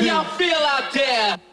y'all feel out there?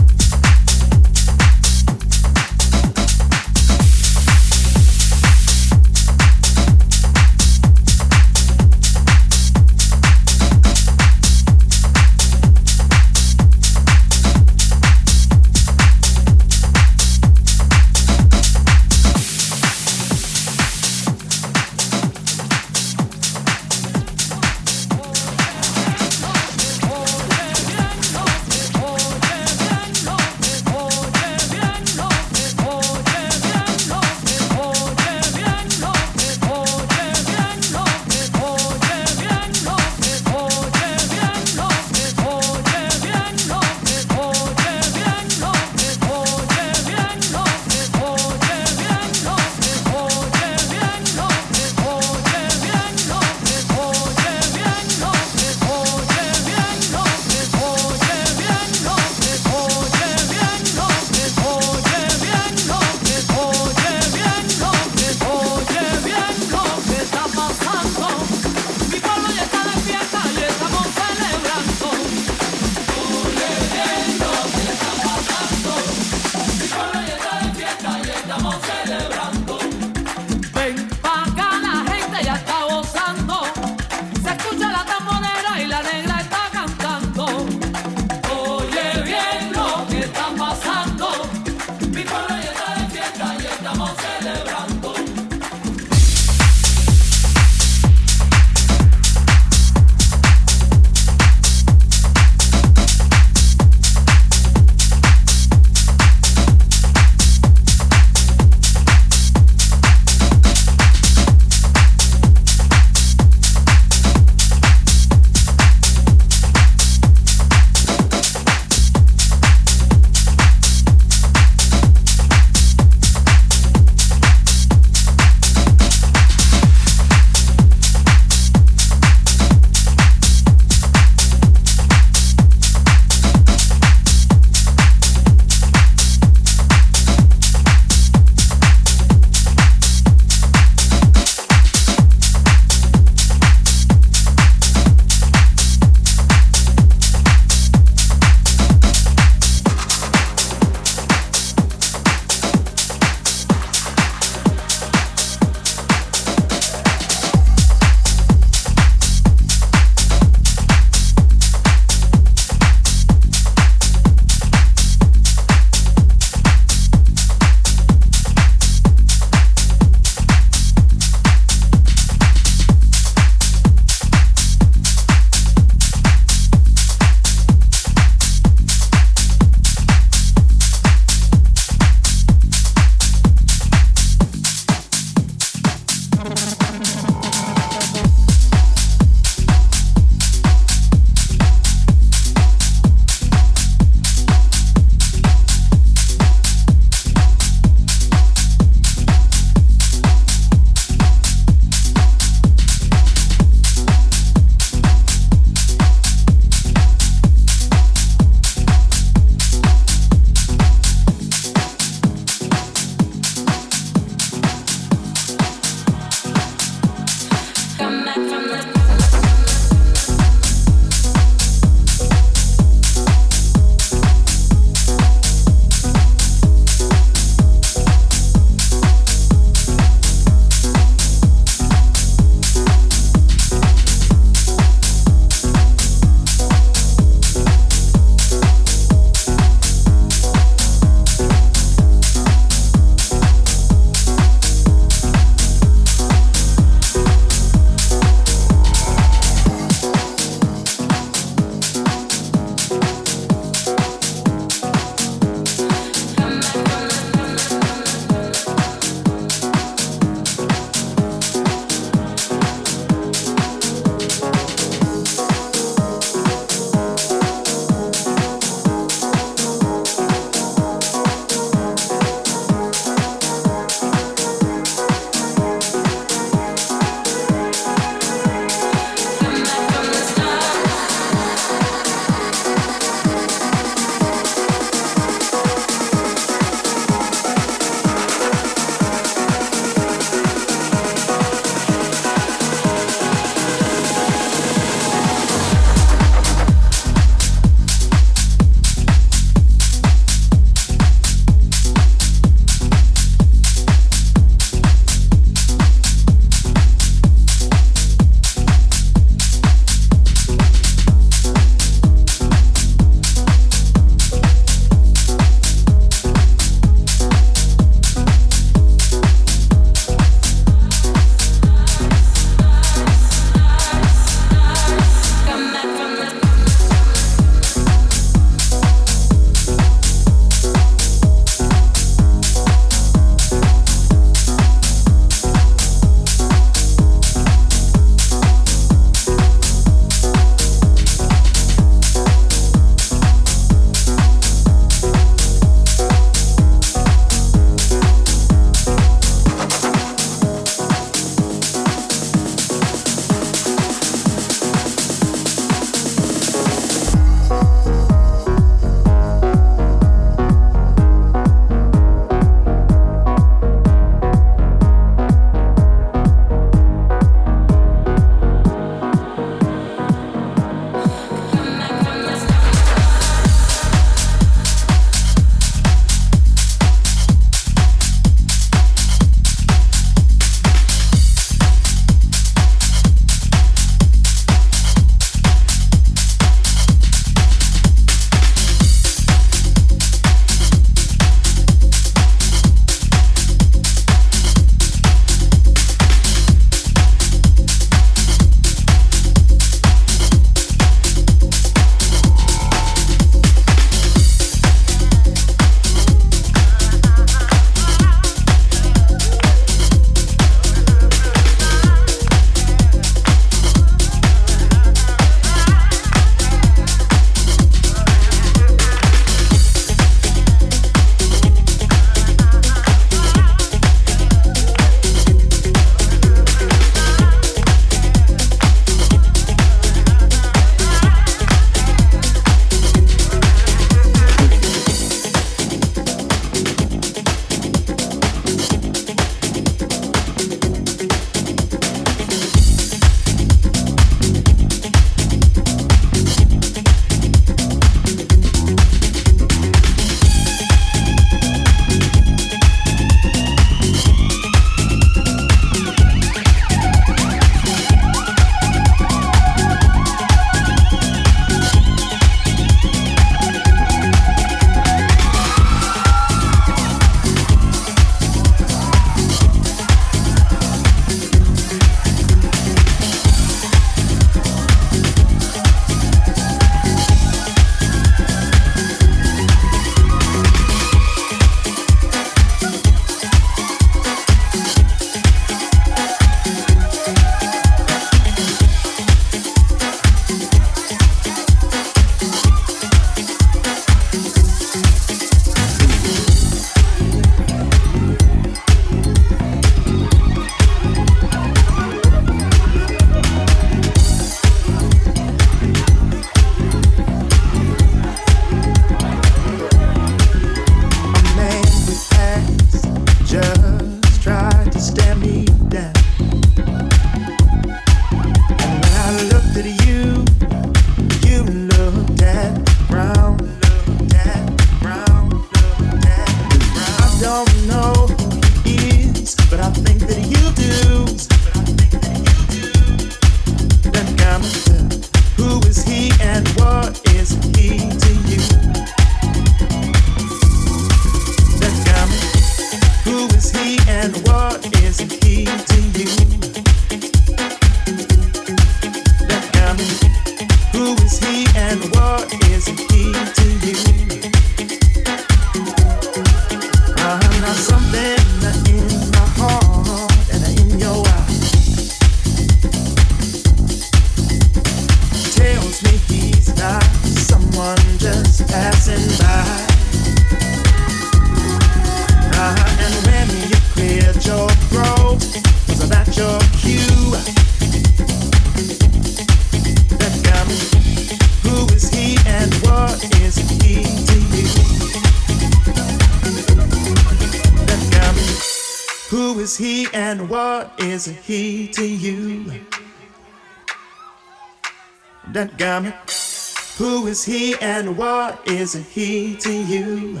Is he to you?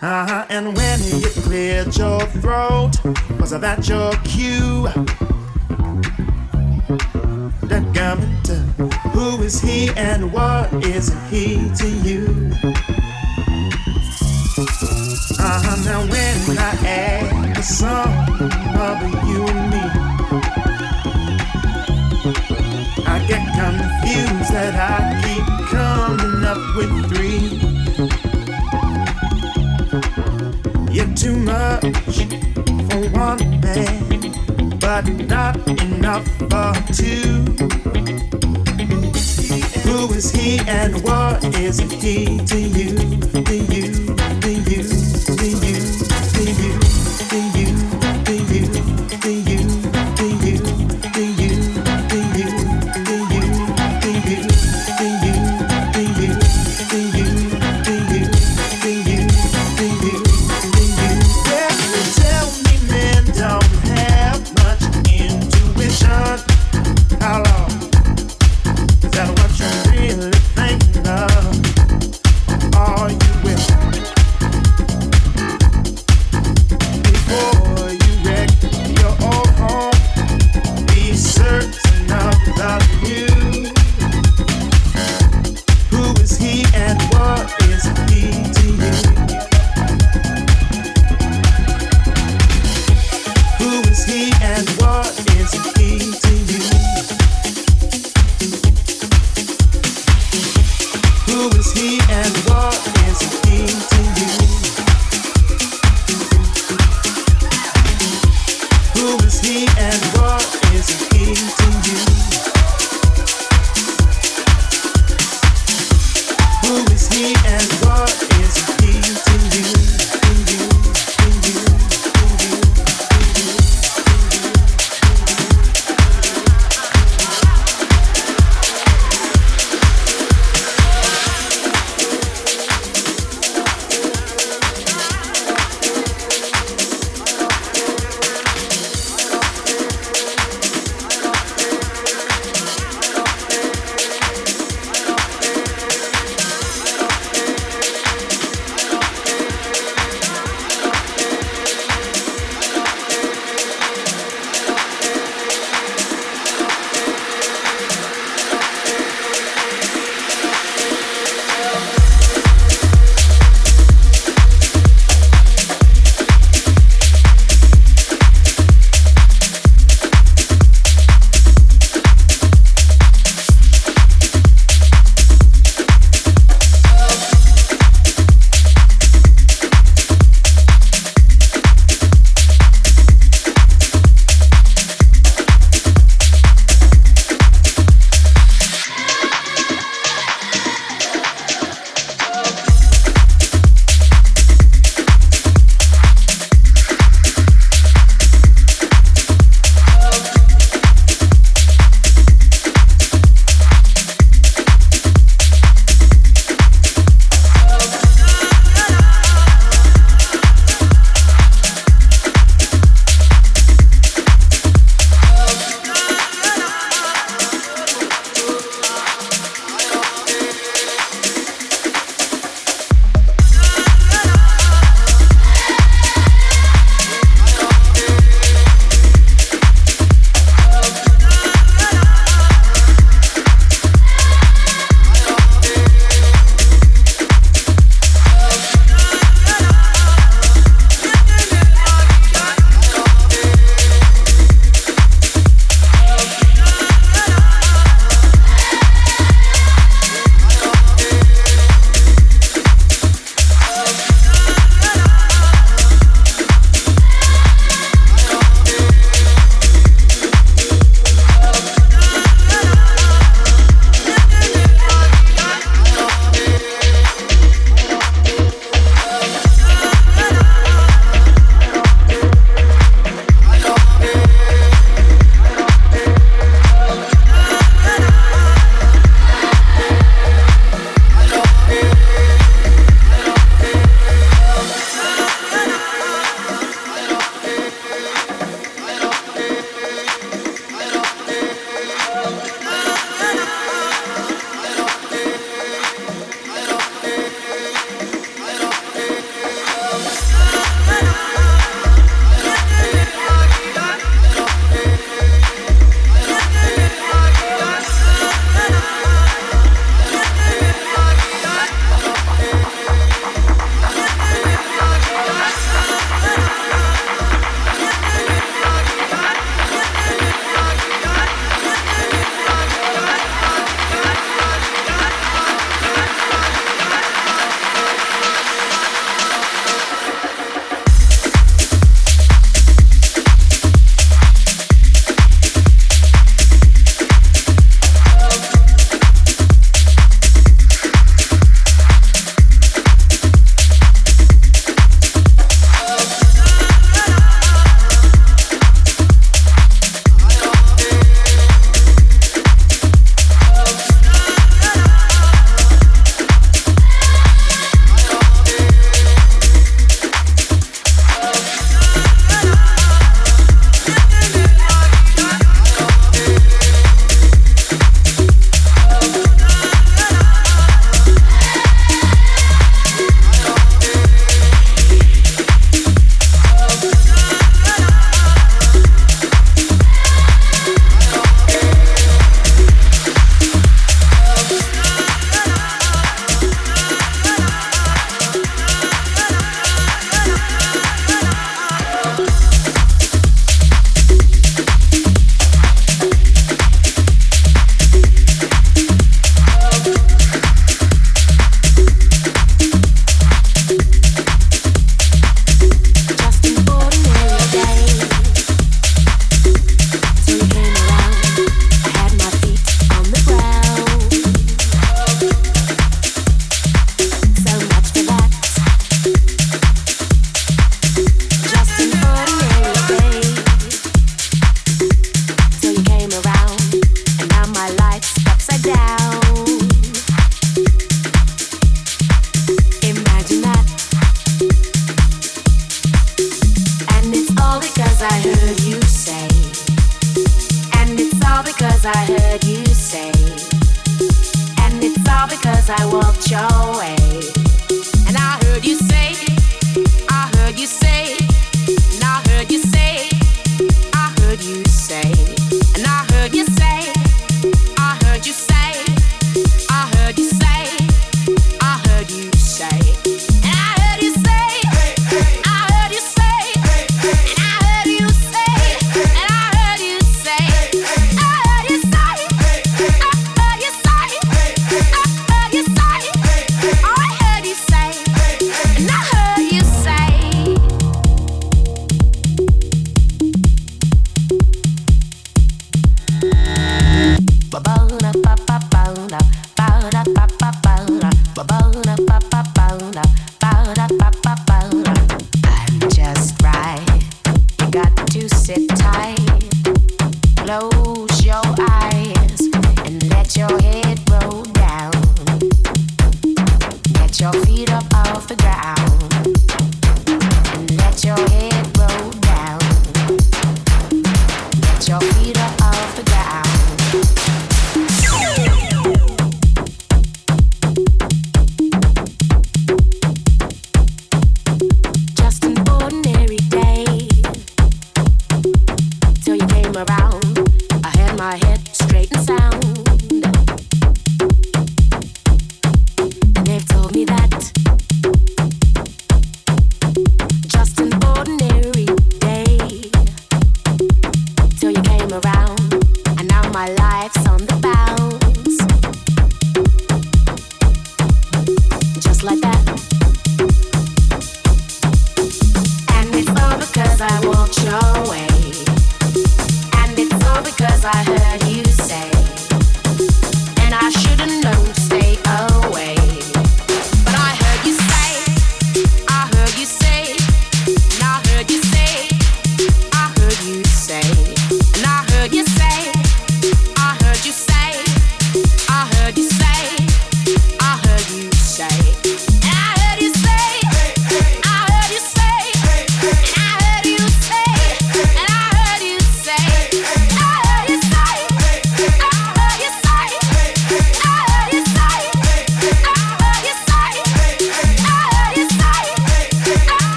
Uh-huh, and when you cleared your throat, was that your cue? That garment, who is he and what is he to you? Uh-huh, now when I add the sum of you and me, confused that I keep coming up with three. You're too much for one man, but not enough for two. Who is he and what is he? To you, to you,